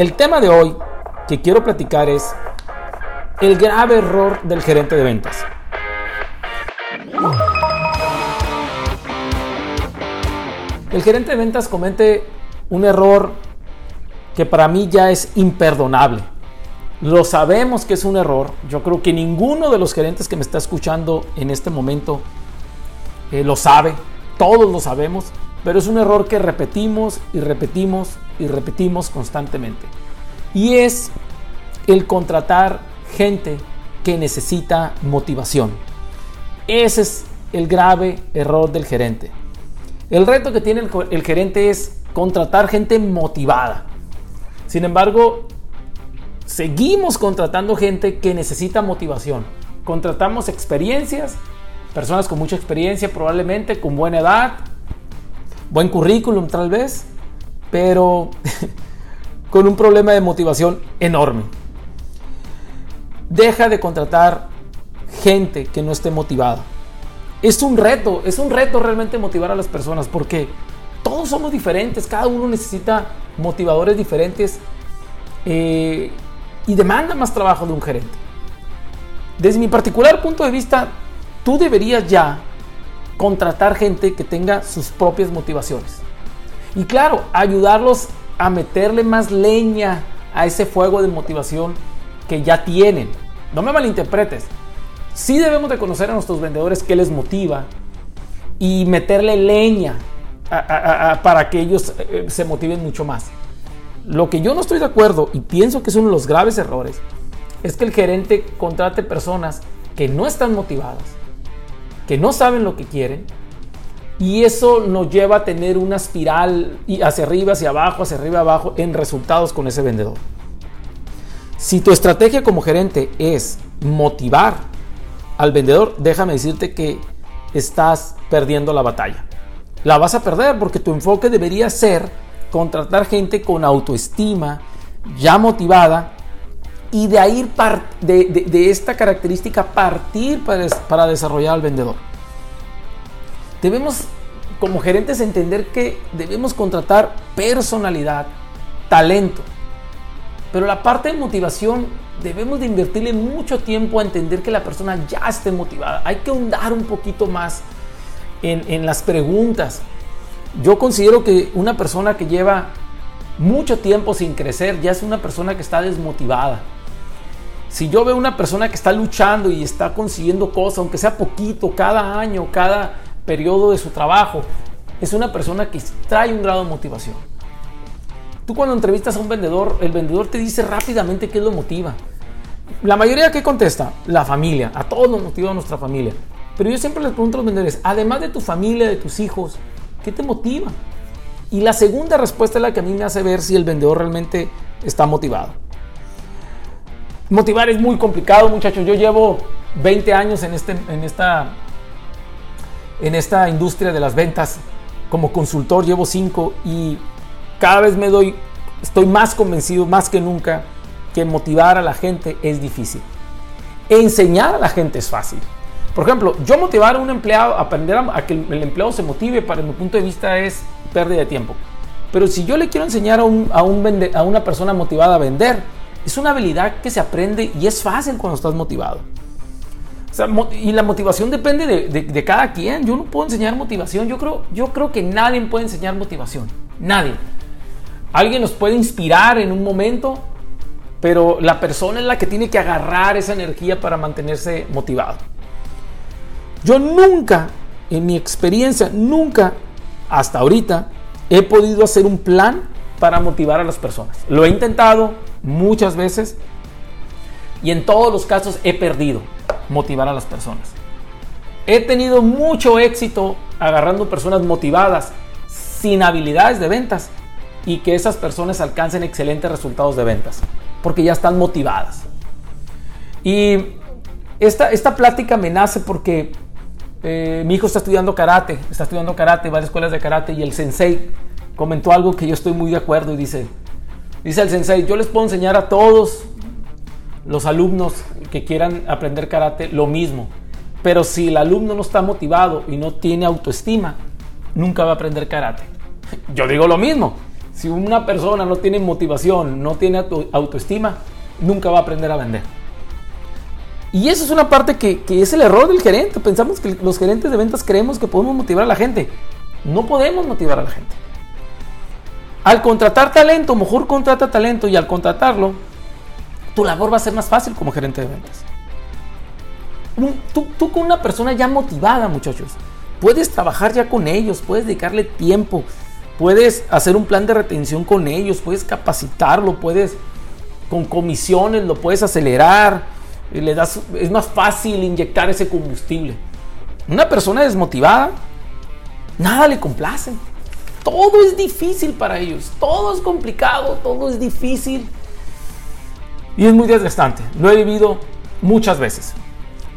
El tema de hoy que quiero platicar es el grave error del gerente de ventas. El gerente de ventas comete un error que para mí ya es imperdonable. Lo sabemos que es un error. Yo creo que ninguno de los gerentes que me está escuchando en este momento eh, lo sabe. Todos lo sabemos. Pero es un error que repetimos y repetimos y repetimos constantemente. Y es el contratar gente que necesita motivación. Ese es el grave error del gerente. El reto que tiene el, gerente es contratar gente motivada. Sin embargo, seguimos contratando gente que necesita motivación. Contratamos experiencias, personas con mucha experiencia probablemente, con buena edad, buen currículum tal vez, pero con un problema de motivación enorme. Deja de contratar gente que no esté motivada. Es un reto, es un reto realmente motivar a las personas porque todos somos diferentes, cada uno necesita motivadores diferentes eh, y demanda más trabajo de un gerente. Desde mi particular punto de vista, tú deberías ya contratar gente que tenga sus propias motivaciones. Y claro, ayudarlos a meterle más leña a ese fuego de motivación que ya tienen. No me malinterpretes. Sí debemos de conocer a nuestros vendedores qué les motiva y meterle leña para que ellos eh, se motiven mucho más. Lo que yo no estoy de acuerdo y pienso que es uno de los graves errores es que el gerente contrate personas que no están motivadas, que no saben lo que quieren y eso nos lleva a tener una espiral hacia arriba, hacia abajo, hacia arriba, abajo en resultados con ese vendedor. Si tu estrategia como gerente es motivar al vendedor, déjame decirte que estás perdiendo la batalla. La vas a perder porque tu enfoque debería ser contratar gente con autoestima, ya motivada, y de ahí de, de, esta característica partir para, para desarrollar al vendedor. Debemos como gerentes entender que debemos contratar personalidad, talento. Pero la parte de motivación debemos de invertirle mucho tiempo a entender que la persona ya esté motivada. Hay que ahondar un poquito más en, en las preguntas. Yo considero que una persona que lleva mucho tiempo sin crecer ya es una persona que está desmotivada. Si yo veo una persona que está luchando y está consiguiendo cosas, aunque sea poquito, cada año, cada periodo de su trabajo, es una persona que trae un grado de motivación. Tú cuando entrevistas a un vendedor, el vendedor te dice rápidamente qué lo motiva. La mayoría que contesta, la familia, a todos nos motiva nuestra familia. Pero yo siempre les pregunto a los vendedores, además de tu familia, de tus hijos, ¿qué te motiva? Y la segunda respuesta es la que a mí me hace ver si el vendedor realmente está motivado. Motivar es muy complicado, muchachos. Yo llevo 20 años en, este, en, esta, en esta industria de las ventas. Como consultor llevo 5 y cada vez me doy, estoy más convencido, más que nunca, que motivar a la gente es difícil. Enseñar a la gente es fácil. Por ejemplo, yo motivar a un empleado, aprender a, que el, empleado se motive, para mi punto de vista es pérdida de tiempo. Pero si yo le quiero enseñar a, un, a, un a una persona motivada a vender, es una habilidad que se aprende y es fácil cuando estás motivado. Y la motivación depende de, de, cada quien. Yo no puedo enseñar motivación. Yo creo, yo creo que nadie puede enseñar motivación. Nadie. Alguien nos puede inspirar en un momento, pero la persona es la que tiene que agarrar esa energía para mantenerse motivado. Yo nunca, en mi experiencia, nunca hasta ahorita he podido hacer un plan para motivar a las personas. Lo he intentado muchas veces y en todos los casos he perdido motivar a las personas. He tenido mucho éxito agarrando personas motivadas sin habilidades de ventas y que esas personas alcancen excelentes resultados de ventas, porque ya están motivadas. Y esta, esta plática me nace porque eh, mi hijo está estudiando karate, está estudiando karate, varias escuelas de karate, y el sensei comentó algo que yo estoy muy de acuerdo y dice, dice el sensei, yo les puedo enseñar a todos los alumnos que quieran aprender karate lo mismo, pero si el alumno no está motivado y no tiene autoestima, nunca va a aprender karate. Yo digo lo mismo, Si una persona no tiene motivación, no tiene autoestima, nunca va a aprender a vender. Y eso es una parte que, que, es el error del gerente. Pensamos que los gerentes de ventas creemos que podemos motivar a la gente. No podemos motivar a la gente. Al contratar talento, mejor contrata talento y al contratarlo, tu labor va a ser más fácil como gerente de ventas. Tú, con una persona ya motivada, muchachos, puedes trabajar ya con ellos, puedes dedicarle tiempo, puedes hacer un plan de retención con ellos, puedes capacitarlo, puedes con comisiones, lo puedes acelerar, le das, es más fácil inyectar ese combustible. Una persona desmotivada, nada le complace. Todo es difícil para ellos, todo es complicado, todo es difícil y es muy desgastante. Lo he vivido muchas veces.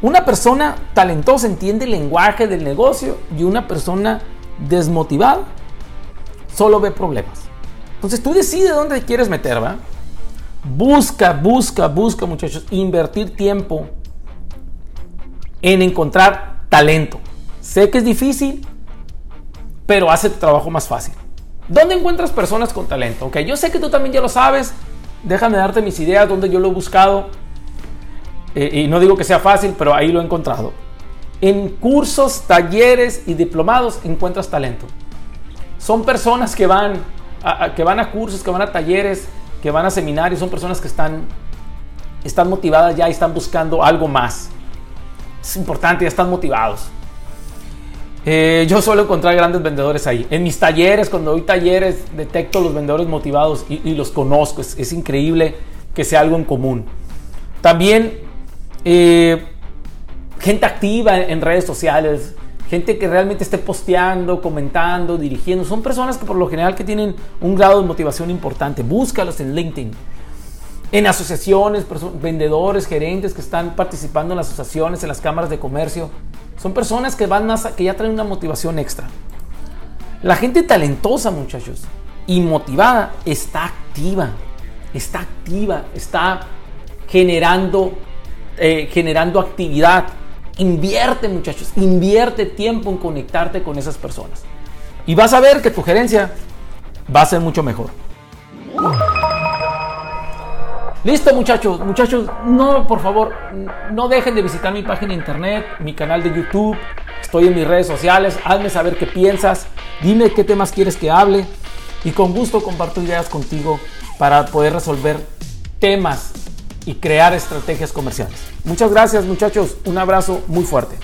Una persona talentosa entiende el lenguaje del negocio y una persona desmotivada solo ve problemas. Entonces tú decides dónde quieres meter, ¿va? Busca, busca, busca, muchachos, invertir tiempo en encontrar talento. Sé que es difícil, pero hace tu trabajo más fácil. ¿Dónde encuentras personas con talento? Ok, yo sé que tú también ya lo sabes. Déjame darte mis ideas, donde yo lo he buscado. Eh, y no digo que sea fácil, pero ahí lo he encontrado. En cursos, talleres y diplomados encuentras talento. Son personas que van que van a cursos, que van a talleres, que van a seminarios son personas que están, están motivadas ya y están buscando algo más. Es importante, ya están motivados. Eh, yo suelo encontrar grandes vendedores ahí. En mis talleres, cuando doy talleres, detecto los vendedores motivados y, los conozco. Es, increíble que sea algo en común. También eh, gente activa en redes sociales, gente que realmente esté posteando, comentando, dirigiendo. Son personas que por lo general que tienen un grado de motivación importante. Búscalos en LinkedIn. En asociaciones, vendedores, gerentes que están participando en las asociaciones, en las cámaras de comercio. Son personas que van más, que ya traen una motivación extra. La gente talentosa, muchachos, y motivada está activa. Está activa, está generando, eh, generando actividad Invierte muchachos, invierte tiempo en conectarte con esas personas. Y vas a ver que tu gerencia va a ser mucho mejor. Listo muchachos, muchachos, no, por favor, no dejen de visitar mi página de internet, mi canal de YouTube, estoy en mis redes sociales, hazme saber qué piensas, dime qué temas quieres que hable. Y con gusto comparto ideas contigo para poder resolver temas y crear estrategias comerciales. Muchas gracias muchachos, un abrazo muy fuerte.